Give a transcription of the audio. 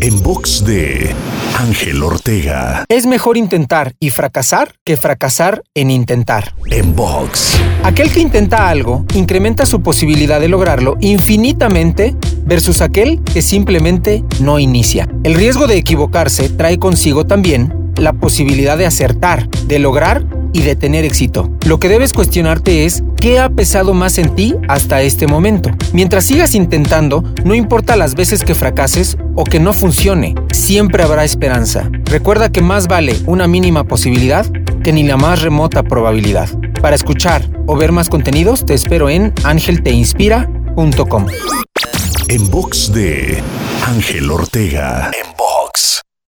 En box de Ángel Ortega. Es mejor intentar y fracasar que fracasar en intentar. En box. Aquel que intenta algo incrementa su posibilidad de lograrlo infinitamente versus aquel que simplemente no inicia. El riesgo de equivocarse trae consigo también la posibilidad de acertar, de lograr y de tener éxito. Lo que debes cuestionarte es qué ha pesado más en ti hasta este momento. Mientras sigas intentando, no importa las veces que fracases o que no funcione, siempre habrá esperanza. Recuerda que más vale una mínima posibilidad que ni la más remota probabilidad. Para escuchar o ver más contenidos, te espero en angelteinspira.com. En box de Ángel Ortega. En box.